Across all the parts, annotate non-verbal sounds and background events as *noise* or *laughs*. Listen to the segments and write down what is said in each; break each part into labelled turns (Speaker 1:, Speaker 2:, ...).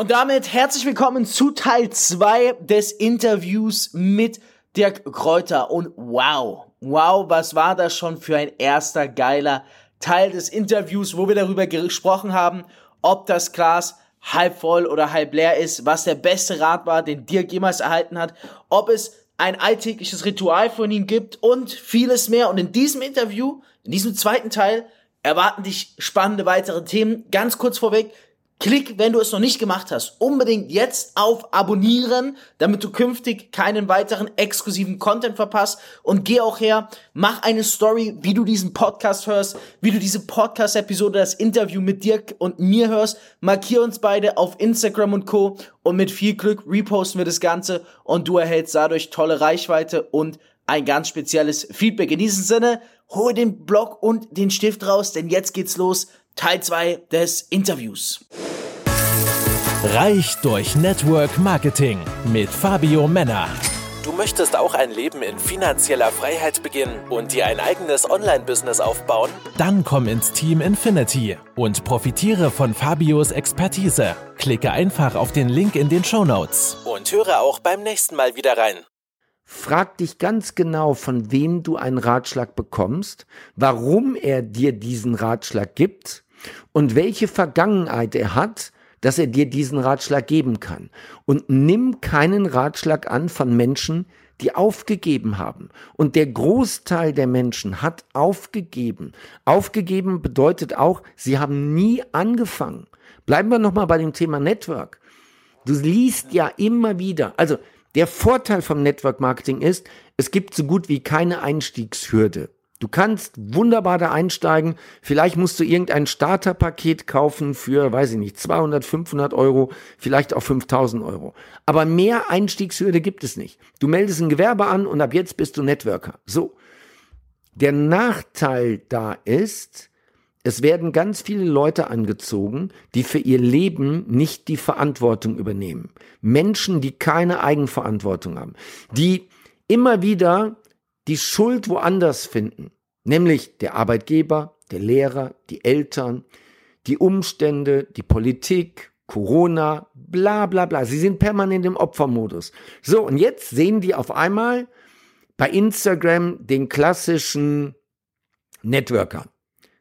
Speaker 1: Und damit herzlich willkommen zu Teil 2 des Interviews mit Dirk Kräuter. Und wow, wow, was war das schon für ein erster geiler Teil des Interviews, wo wir darüber gesprochen haben, ob das Glas halb voll oder halb leer ist, was der beste Rat war, den Dirk jemals erhalten hat, ob es ein alltägliches Ritual von ihm gibt und vieles mehr. Und in diesem Interview, in diesem zweiten Teil, erwarten dich spannende weitere Themen. Ganz kurz vorweg, Klick, wenn du es noch nicht gemacht hast, unbedingt jetzt auf Abonnieren, damit du künftig keinen weiteren exklusiven Content verpasst. Und geh auch her, mach eine Story, wie du diesen Podcast hörst, wie du diese Podcast-Episode, das Interview mit Dirk und mir hörst. Markier uns beide auf Instagram und Co. Und mit viel Glück reposten wir das Ganze und du erhältst dadurch tolle Reichweite und ein ganz spezielles Feedback. In diesem Sinne, hol den Blog und den Stift raus, denn jetzt geht's los. Teil 2 des Interviews.
Speaker 2: Reich durch Network Marketing mit Fabio Männer. Du möchtest auch ein Leben in finanzieller Freiheit beginnen und dir ein eigenes Online-Business aufbauen? Dann komm ins Team Infinity und profitiere von Fabios Expertise. Klicke einfach auf den Link in den Show Notes und höre auch beim nächsten Mal wieder rein.
Speaker 3: Frag dich ganz genau, von wem du einen Ratschlag bekommst, warum er dir diesen Ratschlag gibt und welche Vergangenheit er hat, dass er dir diesen Ratschlag geben kann. Und nimm keinen Ratschlag an von Menschen, die aufgegeben haben. Und der Großteil der Menschen hat aufgegeben. Aufgegeben bedeutet auch, sie haben nie angefangen. Bleiben wir nochmal bei dem Thema Network. Du liest ja immer wieder, also der Vorteil vom Network Marketing ist, es gibt so gut wie keine Einstiegshürde. Du kannst wunderbar da einsteigen. Vielleicht musst du irgendein Starterpaket kaufen für, weiß ich nicht, 200, 500 Euro, vielleicht auch 5000 Euro. Aber mehr Einstiegshürde gibt es nicht. Du meldest ein Gewerbe an und ab jetzt bist du Networker. So. Der Nachteil da ist, es werden ganz viele Leute angezogen, die für ihr Leben nicht die Verantwortung übernehmen. Menschen, die keine Eigenverantwortung haben, die immer wieder die Schuld woanders finden, nämlich der Arbeitgeber, der Lehrer, die Eltern, die Umstände, die Politik, Corona, bla bla bla. Sie sind permanent im Opfermodus. So, und jetzt sehen die auf einmal bei Instagram den klassischen Networker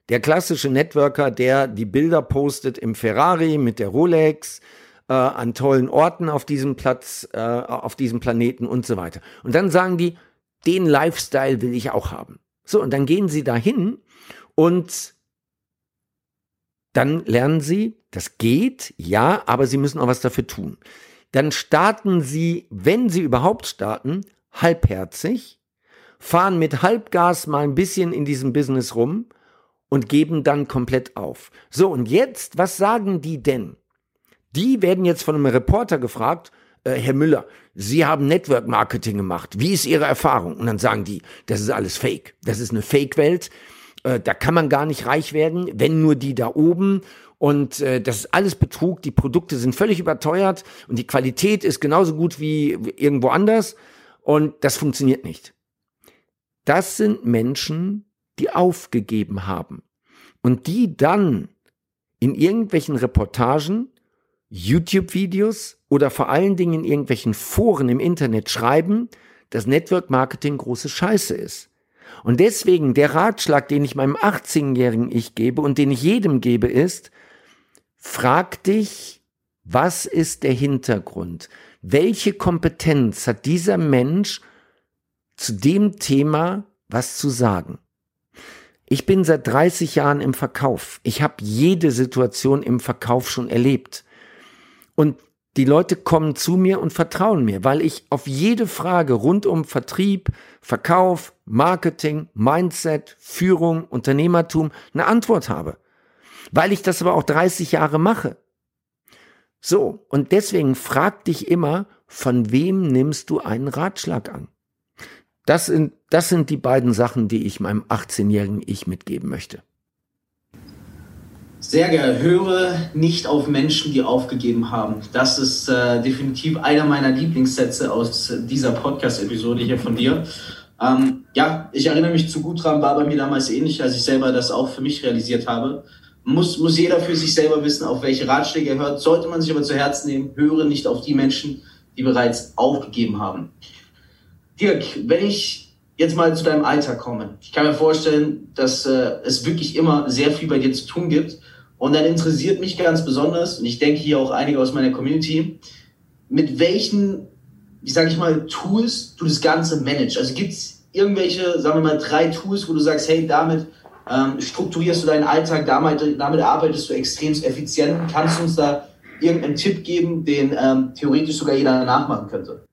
Speaker 3: der klassische Networker, der die Bilder postet im Ferrari mit der Rolex, äh, an tollen Orten auf diesem Platz, äh, auf diesem Planeten und so weiter. Und dann sagen die, den Lifestyle will ich auch haben. So, und dann gehen sie dahin und dann lernen sie, das geht, ja, aber sie müssen auch was dafür tun. Dann starten sie, wenn sie überhaupt starten, halbherzig, fahren mit Halbgas mal ein bisschen in diesem Business rum und geben dann komplett auf. So, und jetzt, was sagen die denn? Die werden jetzt von einem Reporter gefragt, äh, Herr Müller, Sie haben Network Marketing gemacht. Wie ist Ihre Erfahrung? Und dann sagen die, das ist alles Fake. Das ist eine Fake-Welt. Äh, da kann man gar nicht reich werden, wenn nur die da oben. Und äh, das ist alles Betrug. Die Produkte sind völlig überteuert und die Qualität ist genauso gut wie irgendwo anders. Und das funktioniert nicht. Das sind Menschen, die aufgegeben haben und die dann in irgendwelchen Reportagen, YouTube-Videos oder vor allen Dingen in irgendwelchen Foren im Internet schreiben, dass Network Marketing große Scheiße ist. Und deswegen der Ratschlag, den ich meinem 18-jährigen Ich gebe und den ich jedem gebe, ist, frag dich, was ist der Hintergrund? Welche Kompetenz hat dieser Mensch zu dem Thema was zu sagen? Ich bin seit 30 Jahren im Verkauf. Ich habe jede Situation im Verkauf schon erlebt. Und die Leute kommen zu mir und vertrauen mir, weil ich auf jede Frage rund um Vertrieb, Verkauf, Marketing, Mindset, Führung, Unternehmertum eine Antwort habe. Weil ich das aber auch 30 Jahre mache. So, und deswegen frag dich immer, von wem nimmst du einen Ratschlag an? Das sind, das sind die beiden Sachen, die ich meinem 18-jährigen Ich mitgeben möchte.
Speaker 1: Sehr gerne. Höre nicht auf Menschen, die aufgegeben haben. Das ist äh, definitiv einer meiner Lieblingssätze aus dieser Podcast-Episode hier von dir. Ähm, ja, ich erinnere mich zu Gutram, war bei mir damals ähnlich, als ich selber das auch für mich realisiert habe. muss, muss jeder für sich selber wissen, auf welche Ratschläge er hört. Sollte man sich aber zu Herzen nehmen, höre nicht auf die Menschen, die bereits aufgegeben haben. Dirk, wenn ich jetzt mal zu deinem Alltag komme, ich kann mir vorstellen, dass äh, es wirklich immer sehr viel bei dir zu tun gibt. Und dann interessiert mich ganz besonders, und ich denke hier auch einige aus meiner Community, mit welchen, wie sage ich mal, Tools du das Ganze managst. Also gibt es irgendwelche, sagen wir mal, drei Tools, wo du sagst, hey, damit ähm, strukturierst du deinen Alltag, damit, damit arbeitest du extrem effizient. Kannst du uns da irgendeinen Tipp geben, den ähm, theoretisch sogar jeder nachmachen könnte?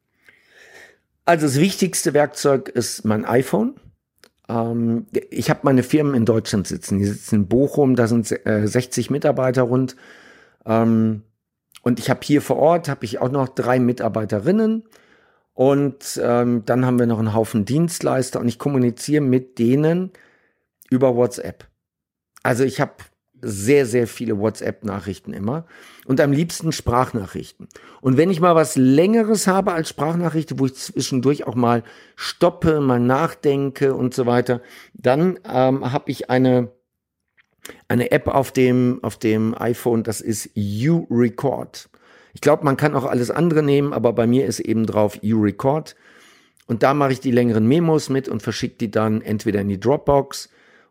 Speaker 3: Also das wichtigste Werkzeug ist mein iPhone. Ähm, ich habe meine Firmen in Deutschland sitzen. Die sitzen in Bochum, da sind äh, 60 Mitarbeiter rund. Ähm, und ich habe hier vor Ort, habe ich auch noch drei Mitarbeiterinnen. Und ähm, dann haben wir noch einen Haufen Dienstleister und ich kommuniziere mit denen über WhatsApp. Also ich habe sehr, sehr viele WhatsApp-Nachrichten immer und am liebsten Sprachnachrichten. Und wenn ich mal was Längeres habe als Sprachnachricht, wo ich zwischendurch auch mal stoppe, mal nachdenke und so weiter, dann ähm, habe ich eine, eine App auf dem, auf dem iPhone, das ist YouRecord. Ich glaube, man kann auch alles andere nehmen, aber bei mir ist eben drauf YouRecord. Und da mache ich die längeren Memos mit und verschicke die dann entweder in die Dropbox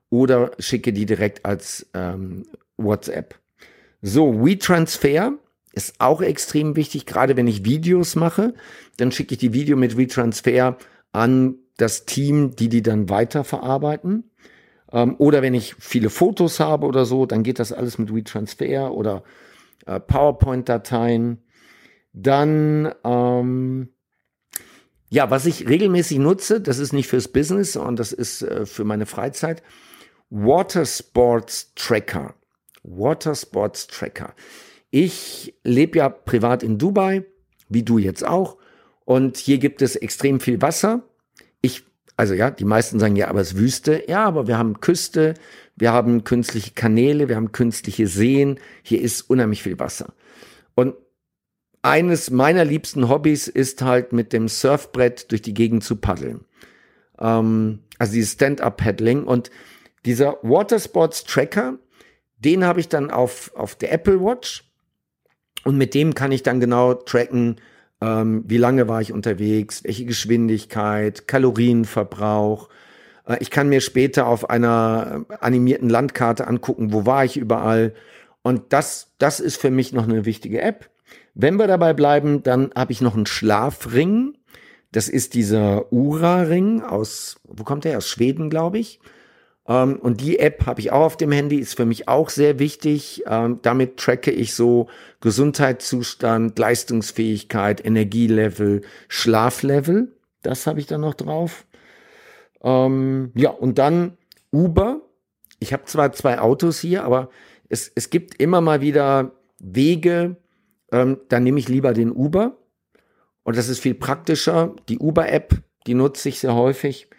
Speaker 3: oder schicke die direkt als ähm, WhatsApp. So, WeTransfer ist auch extrem wichtig, gerade wenn ich Videos mache, dann schicke ich die Video mit WeTransfer an das Team, die die dann weiterverarbeiten. Ähm, oder wenn ich viele Fotos habe oder so, dann geht das alles mit WeTransfer oder äh, PowerPoint-Dateien. Dann, ähm, ja, was ich regelmäßig nutze, das ist nicht fürs Business, sondern das ist äh, für meine Freizeit, Watersports Tracker. Watersports Tracker. Ich lebe ja privat in Dubai, wie du jetzt auch. Und hier gibt es extrem viel Wasser. Ich, also ja, die meisten sagen ja, aber es ist Wüste. Ja, aber wir haben Küste, wir haben künstliche Kanäle, wir haben künstliche Seen. Hier ist unheimlich viel Wasser. Und eines meiner liebsten Hobbys ist halt mit dem Surfbrett durch die Gegend zu paddeln. Ähm, also dieses Stand-up-Paddling. Und dieser Watersports Tracker, den habe ich dann auf, auf der Apple Watch und mit dem kann ich dann genau tracken, ähm, wie lange war ich unterwegs, welche Geschwindigkeit, Kalorienverbrauch. Äh, ich kann mir später auf einer animierten Landkarte angucken, wo war ich überall. Und das, das ist für mich noch eine wichtige App. Wenn wir dabei bleiben, dann habe ich noch einen Schlafring. Das ist dieser Ura-Ring aus, wo kommt der? Aus Schweden, glaube ich. Ähm, und die App habe ich auch auf dem Handy, ist für mich auch sehr wichtig. Ähm, damit tracke ich so Gesundheitszustand, Leistungsfähigkeit, Energielevel, Schlaflevel. Das habe ich dann noch drauf. Ähm, ja, und dann Uber. Ich habe zwar zwei Autos hier, aber es, es gibt immer mal wieder Wege, ähm, dann nehme ich lieber den Uber. Und das ist viel praktischer. Die Uber-App, die nutze ich sehr häufig.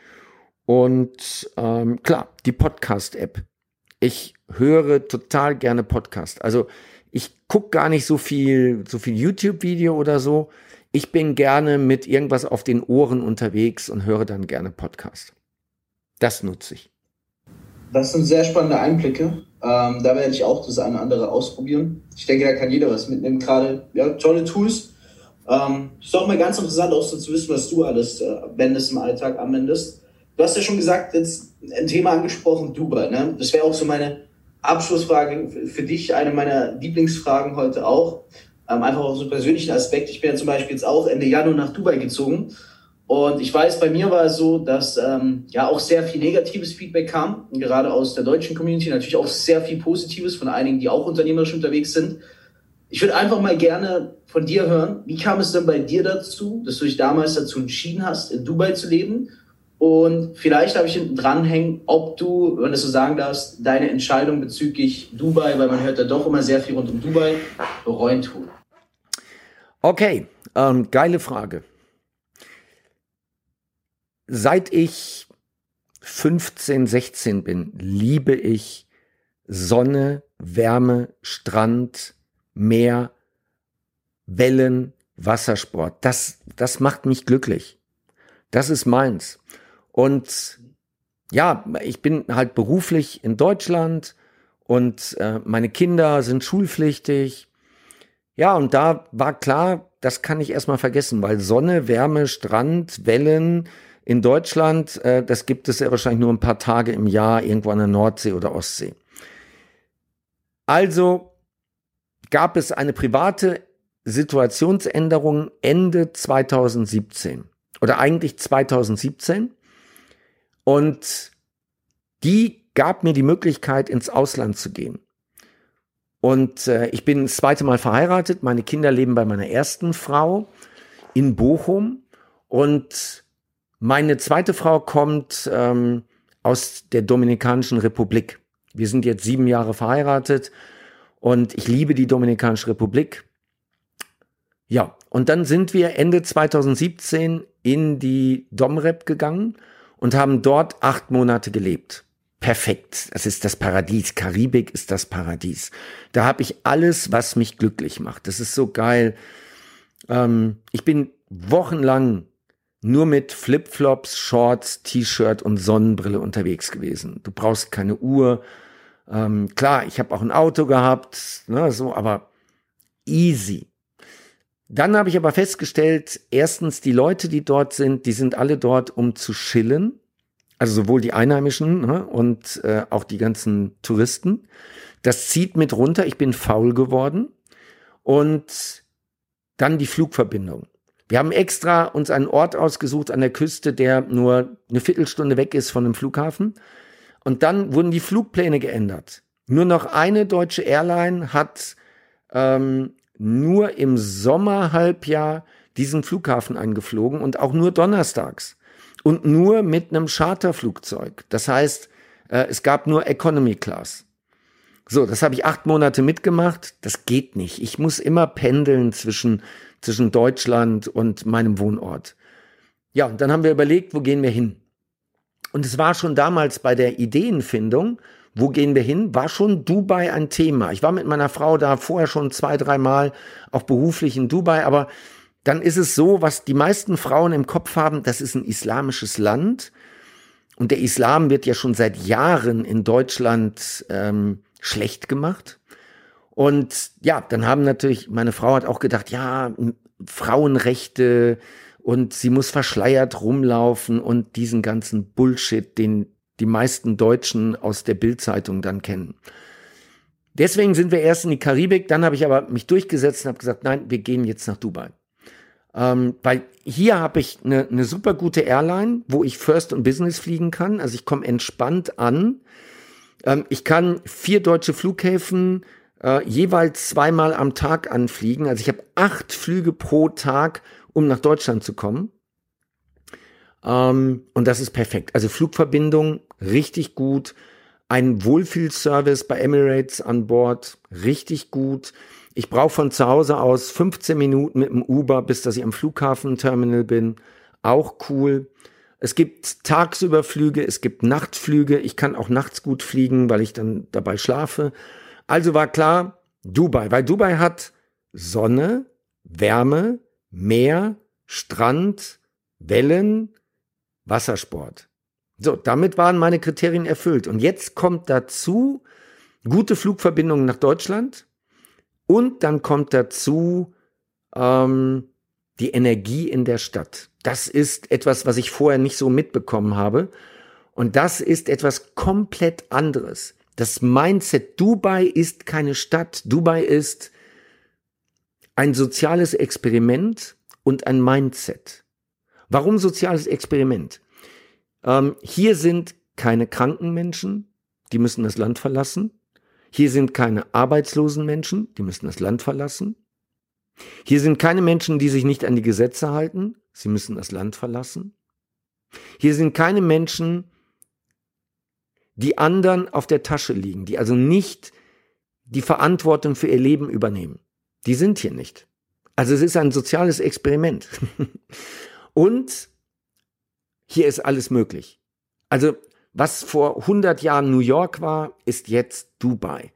Speaker 3: Und ähm, klar, die Podcast-App. Ich höre total gerne Podcast. Also ich gucke gar nicht so viel, so viel YouTube-Video oder so. Ich bin gerne mit irgendwas auf den Ohren unterwegs und höre dann gerne Podcast. Das nutze ich.
Speaker 1: Das sind sehr spannende Einblicke. Ähm, da werde ich auch das eine oder andere ausprobieren. Ich denke, da kann jeder was mitnehmen. Gerade ja, tolle Tools. Ähm, ist auch mal ganz interessant, auch so zu wissen, was du alles äh, wendest im Alltag anwendest. Du hast ja schon gesagt, jetzt ein Thema angesprochen, Dubai. Ne? Das wäre auch so meine Abschlussfrage für dich, eine meiner Lieblingsfragen heute auch. Ähm, einfach aus so einem persönlichen Aspekt. Ich bin ja zum Beispiel jetzt auch Ende Januar nach Dubai gezogen. Und ich weiß, bei mir war es so, dass ähm, ja auch sehr viel negatives Feedback kam, gerade aus der deutschen Community, natürlich auch sehr viel Positives von einigen, die auch unternehmerisch unterwegs sind. Ich würde einfach mal gerne von dir hören, wie kam es denn bei dir dazu, dass du dich damals dazu entschieden hast, in Dubai zu leben? Und vielleicht habe ich hinten dranhängen, ob du, wenn du so sagen darfst, deine Entscheidung bezüglich Dubai, weil man hört da doch immer sehr viel rund um Dubai, bereuen tun.
Speaker 3: Okay, ähm, geile Frage. Seit ich 15, 16 bin, liebe ich Sonne, Wärme, Strand, Meer, Wellen, Wassersport. Das, das macht mich glücklich. Das ist meins. Und ja, ich bin halt beruflich in Deutschland und äh, meine Kinder sind schulpflichtig. Ja, und da war klar, das kann ich erstmal vergessen, weil Sonne, Wärme, Strand, Wellen in Deutschland, äh, das gibt es ja wahrscheinlich nur ein paar Tage im Jahr irgendwo an der Nordsee oder Ostsee. Also gab es eine private Situationsänderung Ende 2017 oder eigentlich 2017 und die gab mir die Möglichkeit, ins Ausland zu gehen. Und äh, ich bin das zweite Mal verheiratet. Meine Kinder leben bei meiner ersten Frau in Bochum. Und meine zweite Frau kommt ähm, aus der Dominikanischen Republik. Wir sind jetzt sieben Jahre verheiratet und ich liebe die Dominikanische Republik. Ja, und dann sind wir Ende 2017 in die Domrep gegangen und haben dort acht Monate gelebt. Perfekt. Das ist das Paradies. Karibik ist das Paradies. Da habe ich alles, was mich glücklich macht. Das ist so geil. Ähm, ich bin wochenlang nur mit Flipflops, Shorts, T-Shirt und Sonnenbrille unterwegs gewesen. Du brauchst keine Uhr. Ähm, klar, ich habe auch ein Auto gehabt, ne, so, aber easy. Dann habe ich aber festgestellt, erstens, die Leute, die dort sind, die sind alle dort, um zu chillen. Also sowohl die Einheimischen ne, und äh, auch die ganzen Touristen. Das zieht mit runter. Ich bin faul geworden. Und dann die Flugverbindung. Wir haben extra uns einen Ort ausgesucht an der Küste, der nur eine Viertelstunde weg ist von dem Flughafen. Und dann wurden die Flugpläne geändert. Nur noch eine deutsche Airline hat ähm, nur im Sommerhalbjahr diesen Flughafen eingeflogen und auch nur donnerstags und nur mit einem Charterflugzeug. Das heißt, äh, es gab nur Economy Class. So, das habe ich acht Monate mitgemacht. Das geht nicht. Ich muss immer pendeln zwischen, zwischen Deutschland und meinem Wohnort. Ja, und dann haben wir überlegt, wo gehen wir hin? Und es war schon damals bei der Ideenfindung, wo gehen wir hin? War schon Dubai ein Thema. Ich war mit meiner Frau da vorher schon zwei, dreimal, auch beruflich in Dubai, aber dann ist es so, was die meisten Frauen im Kopf haben, das ist ein islamisches Land. Und der Islam wird ja schon seit Jahren in Deutschland ähm, schlecht gemacht. Und ja, dann haben natürlich, meine Frau hat auch gedacht, ja, Frauenrechte und sie muss verschleiert rumlaufen und diesen ganzen Bullshit, den die meisten Deutschen aus der Bildzeitung dann kennen. Deswegen sind wir erst in die Karibik, dann habe ich aber mich durchgesetzt und habe gesagt, nein, wir gehen jetzt nach Dubai. Ähm, weil hier habe ich eine, eine super gute Airline, wo ich First und Business fliegen kann. Also ich komme entspannt an. Ähm, ich kann vier deutsche Flughäfen äh, jeweils zweimal am Tag anfliegen. Also ich habe acht Flüge pro Tag, um nach Deutschland zu kommen. Ähm, und das ist perfekt. Also Flugverbindung richtig gut. Ein Wohlfühlservice bei Emirates an Bord, richtig gut. Ich brauche von zu Hause aus 15 Minuten mit dem Uber, bis dass ich am Flughafenterminal bin. Auch cool. Es gibt Tagsüberflüge, es gibt Nachtflüge. Ich kann auch nachts gut fliegen, weil ich dann dabei schlafe. Also war klar, Dubai, weil Dubai hat Sonne, Wärme, Meer, Strand, Wellen, Wassersport. So, damit waren meine Kriterien erfüllt. Und jetzt kommt dazu gute Flugverbindungen nach Deutschland und dann kommt dazu ähm, die Energie in der Stadt. Das ist etwas, was ich vorher nicht so mitbekommen habe. Und das ist etwas komplett anderes. Das Mindset Dubai ist keine Stadt. Dubai ist ein soziales Experiment und ein Mindset. Warum soziales Experiment? Ähm, hier sind keine kranken Menschen, die müssen das Land verlassen. Hier sind keine arbeitslosen Menschen, die müssen das Land verlassen. Hier sind keine Menschen, die sich nicht an die Gesetze halten, sie müssen das Land verlassen. Hier sind keine Menschen, die anderen auf der Tasche liegen, die also nicht die Verantwortung für ihr Leben übernehmen. Die sind hier nicht. Also es ist ein soziales Experiment. *laughs* Und hier ist alles möglich. Also, was vor 100 Jahren New York war, ist jetzt Dubai.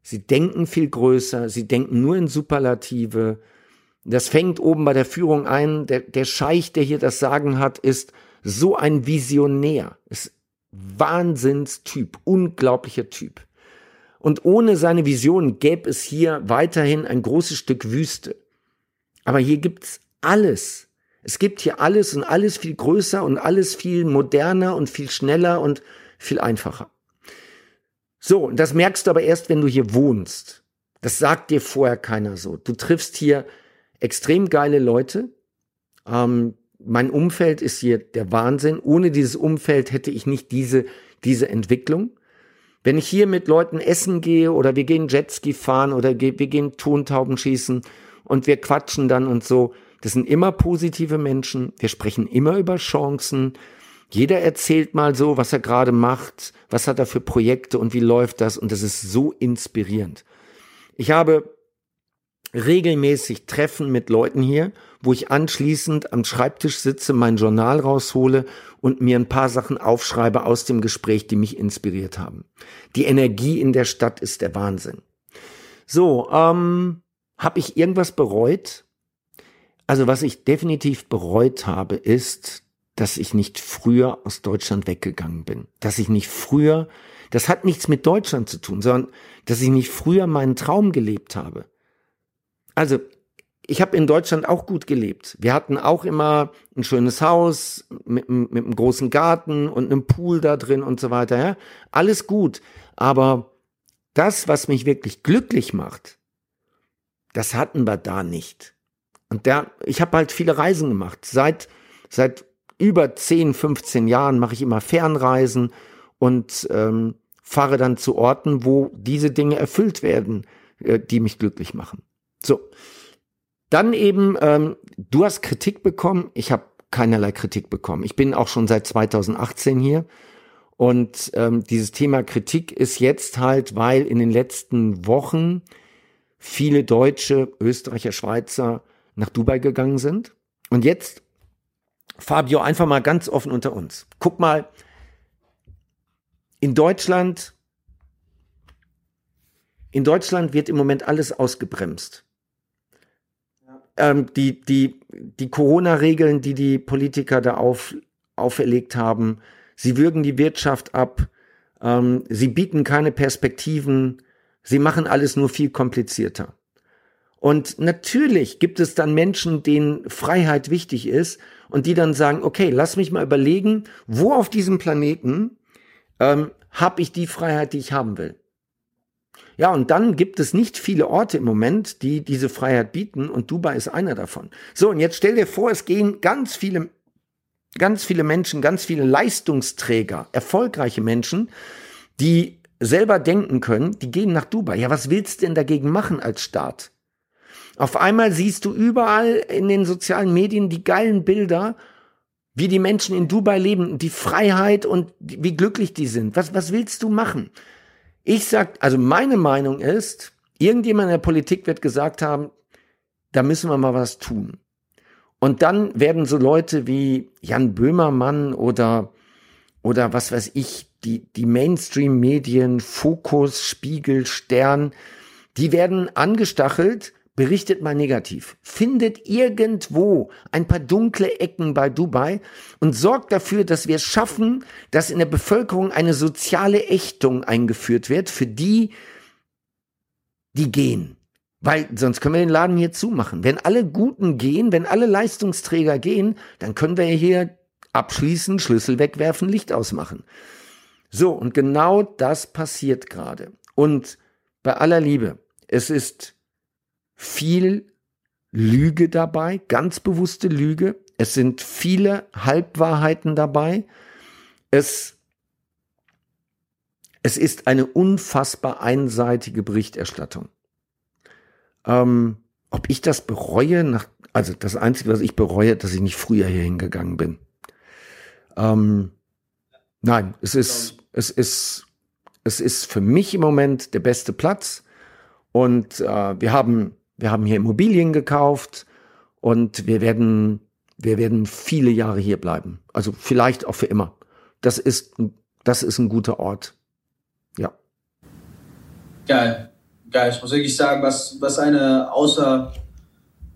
Speaker 3: Sie denken viel größer, sie denken nur in Superlative. Das fängt oben bei der Führung ein. Der, der Scheich, der hier das Sagen hat, ist so ein Visionär. Ist Wahnsinnstyp, unglaublicher Typ. Und ohne seine Vision gäbe es hier weiterhin ein großes Stück Wüste. Aber hier gibt's alles. Es gibt hier alles und alles viel größer und alles viel moderner und viel schneller und viel einfacher. So, das merkst du aber erst, wenn du hier wohnst. Das sagt dir vorher keiner so. Du triffst hier extrem geile Leute. Ähm, mein Umfeld ist hier der Wahnsinn. Ohne dieses Umfeld hätte ich nicht diese, diese Entwicklung. Wenn ich hier mit Leuten essen gehe oder wir gehen Jetski fahren oder wir gehen Tontauben schießen und wir quatschen dann und so, das sind immer positive Menschen. Wir sprechen immer über Chancen. Jeder erzählt mal so, was er gerade macht, was hat er für Projekte und wie läuft das und das ist so inspirierend. Ich habe regelmäßig Treffen mit Leuten hier, wo ich anschließend am Schreibtisch sitze, mein Journal raushole und mir ein paar Sachen aufschreibe aus dem Gespräch, die mich inspiriert haben. Die Energie in der Stadt ist der Wahnsinn. So, ähm, habe ich irgendwas bereut? Also was ich definitiv bereut habe, ist, dass ich nicht früher aus Deutschland weggegangen bin. Dass ich nicht früher, das hat nichts mit Deutschland zu tun, sondern dass ich nicht früher meinen Traum gelebt habe. Also ich habe in Deutschland auch gut gelebt. Wir hatten auch immer ein schönes Haus mit, mit einem großen Garten und einem Pool da drin und so weiter. Ja? Alles gut. Aber das, was mich wirklich glücklich macht, das hatten wir da nicht. Und der, ich habe halt viele Reisen gemacht. Seit, seit über 10, 15 Jahren mache ich immer Fernreisen und ähm, fahre dann zu Orten, wo diese Dinge erfüllt werden, äh, die mich glücklich machen. So. Dann eben, ähm, du hast Kritik bekommen, ich habe keinerlei Kritik bekommen. Ich bin auch schon seit 2018 hier. Und ähm, dieses Thema Kritik ist jetzt halt, weil in den letzten Wochen viele Deutsche, Österreicher, Schweizer nach Dubai gegangen sind. Und jetzt, Fabio, einfach mal ganz offen unter uns. Guck mal, in Deutschland, in Deutschland wird im Moment alles ausgebremst ähm, die, die, die Corona-Regeln, die die Politiker da auf, auferlegt haben, sie würgen die Wirtschaft ab, ähm, sie bieten keine Perspektiven, sie machen alles nur viel komplizierter. Und natürlich gibt es dann Menschen, denen Freiheit wichtig ist und die dann sagen, okay, lass mich mal überlegen, wo auf diesem Planeten ähm, habe ich die Freiheit, die ich haben will. Ja, und dann gibt es nicht viele Orte im Moment, die diese Freiheit bieten und Dubai ist einer davon. So, und jetzt stell dir vor, es gehen ganz viele, ganz viele Menschen, ganz viele Leistungsträger, erfolgreiche Menschen, die selber denken können, die gehen nach Dubai. Ja, was willst du denn dagegen machen als Staat? Auf einmal siehst du überall in den sozialen Medien die geilen Bilder, wie die Menschen in Dubai leben, die Freiheit und wie glücklich die sind. Was, was willst du machen? Ich sag, also meine Meinung ist, irgendjemand in der Politik wird gesagt haben, da müssen wir mal was tun. Und dann werden so Leute wie Jan Böhmermann oder, oder was weiß ich, die, die Mainstream-Medien, Fokus, Spiegel, Stern, die werden angestachelt, Berichtet mal negativ. Findet irgendwo ein paar dunkle Ecken bei Dubai und sorgt dafür, dass wir es schaffen, dass in der Bevölkerung eine soziale Ächtung eingeführt wird für die, die gehen. Weil sonst können wir den Laden hier zumachen. Wenn alle Guten gehen, wenn alle Leistungsträger gehen, dann können wir hier abschließen, Schlüssel wegwerfen, Licht ausmachen. So, und genau das passiert gerade. Und bei aller Liebe, es ist viel Lüge dabei, ganz bewusste Lüge. Es sind viele Halbwahrheiten dabei. Es, es ist eine unfassbar einseitige Berichterstattung. Ähm, ob ich das bereue, nach, also das Einzige, was ich bereue, dass ich nicht früher hier hingegangen bin. Ähm, nein, es ist, es ist, es ist für mich im Moment der beste Platz. Und äh, wir haben wir haben hier Immobilien gekauft und wir werden, wir werden viele Jahre hier bleiben. Also vielleicht auch für immer. Das ist, das ist ein guter Ort. Ja.
Speaker 1: Geil. Geil. Ich muss wirklich sagen, was, was eine außer,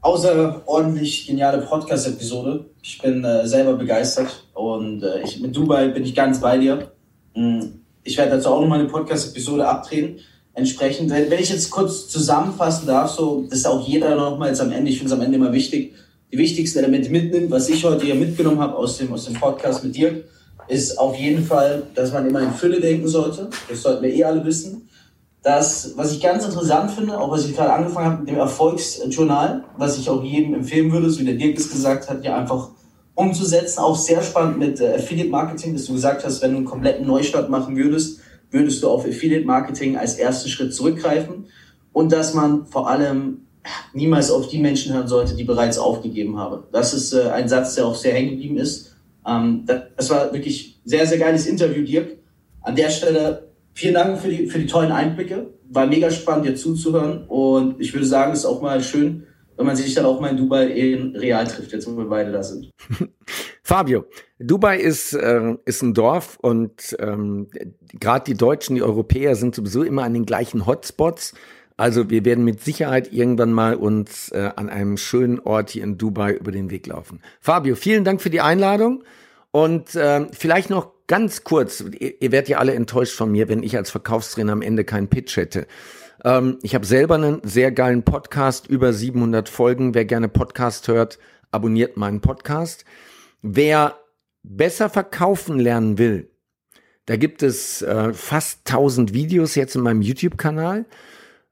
Speaker 1: außerordentlich geniale Podcast-Episode. Ich bin äh, selber begeistert und äh, ich, mit Dubai bin ich ganz bei dir. Mm, ich werde dazu auch noch mal eine Podcast-Episode abdrehen. Entsprechend, wenn, wenn ich jetzt kurz zusammenfassen darf, so, dass auch jeder nochmal jetzt am Ende, ich finde es am Ende immer wichtig, die wichtigsten Elemente mitnimmt, was ich heute hier mitgenommen habe aus dem, aus dem Podcast mit dir, ist auf jeden Fall, dass man immer in Fülle denken sollte. Das sollten wir eh alle wissen. Das, was ich ganz interessant finde, auch was ich gerade angefangen habe mit dem Erfolgsjournal, was ich auch jedem empfehlen würde, so wie der Dirk es gesagt hat, ja einfach umzusetzen. Auch sehr spannend mit äh, Affiliate Marketing, dass du gesagt hast, wenn du einen kompletten Neustart machen würdest, würdest du auf Affiliate Marketing als ersten Schritt zurückgreifen. Und dass man vor allem niemals auf die Menschen hören sollte, die bereits aufgegeben haben. Das ist äh, ein Satz, der auch sehr hängen geblieben ist. Ähm, das, das war wirklich sehr, sehr geiles Interview, Dirk. An der Stelle vielen Dank für die, für die tollen Einblicke. War mega spannend, dir zuzuhören. Und ich würde sagen, es ist auch mal schön, wenn man sich dann auch mal in Dubai in real trifft, jetzt wo wir beide da sind. *laughs*
Speaker 3: Fabio, Dubai ist, äh, ist ein Dorf und ähm, gerade die Deutschen, die Europäer sind sowieso immer an den gleichen Hotspots. Also wir werden mit Sicherheit irgendwann mal uns äh, an einem schönen Ort hier in Dubai über den Weg laufen. Fabio, vielen Dank für die Einladung und äh, vielleicht noch ganz kurz, ihr, ihr werdet ja alle enttäuscht von mir, wenn ich als Verkaufstrainer am Ende keinen Pitch hätte. Ähm, ich habe selber einen sehr geilen Podcast, über 700 Folgen. Wer gerne Podcast hört, abonniert meinen Podcast. Wer besser verkaufen lernen will, da gibt es äh, fast 1000 Videos jetzt in meinem YouTube-Kanal.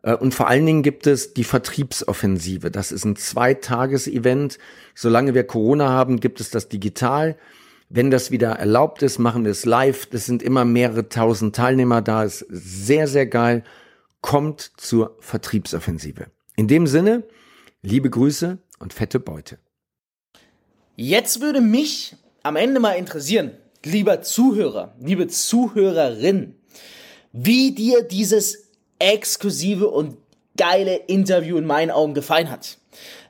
Speaker 3: Äh, und vor allen Dingen gibt es die Vertriebsoffensive. Das ist ein Zweitages-Event. Solange wir Corona haben, gibt es das digital. Wenn das wieder erlaubt ist, machen wir es live. Das sind immer mehrere tausend Teilnehmer da. Ist sehr, sehr geil. Kommt zur Vertriebsoffensive. In dem Sinne, liebe Grüße und fette Beute.
Speaker 1: Jetzt würde mich am Ende mal interessieren, lieber Zuhörer, liebe Zuhörerin, wie dir dieses exklusive und geile Interview in meinen Augen gefallen hat.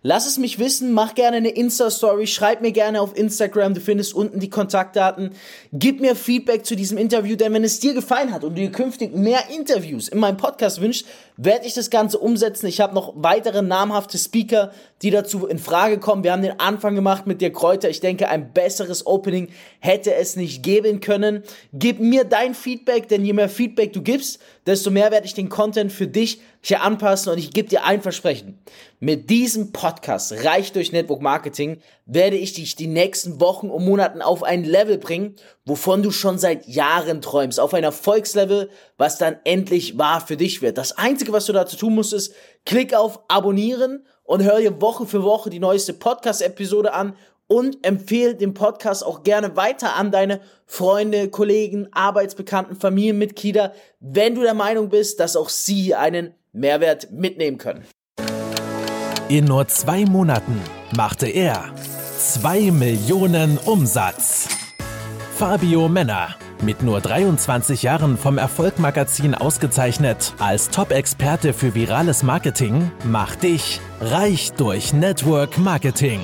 Speaker 1: Lass es mich wissen, mach gerne eine Insta-Story, schreib mir gerne auf Instagram, du findest unten die Kontaktdaten. Gib mir Feedback zu diesem Interview, denn wenn es dir gefallen hat und du dir künftig mehr Interviews in meinem Podcast wünschst, werde ich das Ganze umsetzen. Ich habe noch weitere namhafte Speaker, die dazu in Frage kommen. Wir haben den Anfang gemacht mit dir Kräuter. Ich denke, ein besseres Opening hätte es nicht geben können. Gib mir dein Feedback, denn je mehr Feedback du gibst, desto mehr werde ich den Content für dich hier anpassen und ich gebe dir ein Versprechen. Mit diesem Podcast Reich durch Network Marketing werde ich dich die nächsten Wochen und Monaten auf ein Level bringen, wovon du schon seit Jahren träumst. Auf ein Erfolgslevel, was dann endlich wahr für dich wird. Das Einzige, was du dazu tun musst, ist, klick auf Abonnieren und hör dir Woche für Woche die neueste Podcast-Episode an und empfehle den Podcast auch gerne weiter an deine Freunde, Kollegen, Arbeitsbekannten, Familienmitglieder, wenn du der Meinung bist, dass auch sie einen Mehrwert mitnehmen können.
Speaker 2: In nur zwei Monaten machte er 2 Millionen Umsatz. Fabio Männer, mit nur 23 Jahren vom Erfolgmagazin ausgezeichnet als Top-Experte für virales Marketing, macht dich reich durch Network Marketing.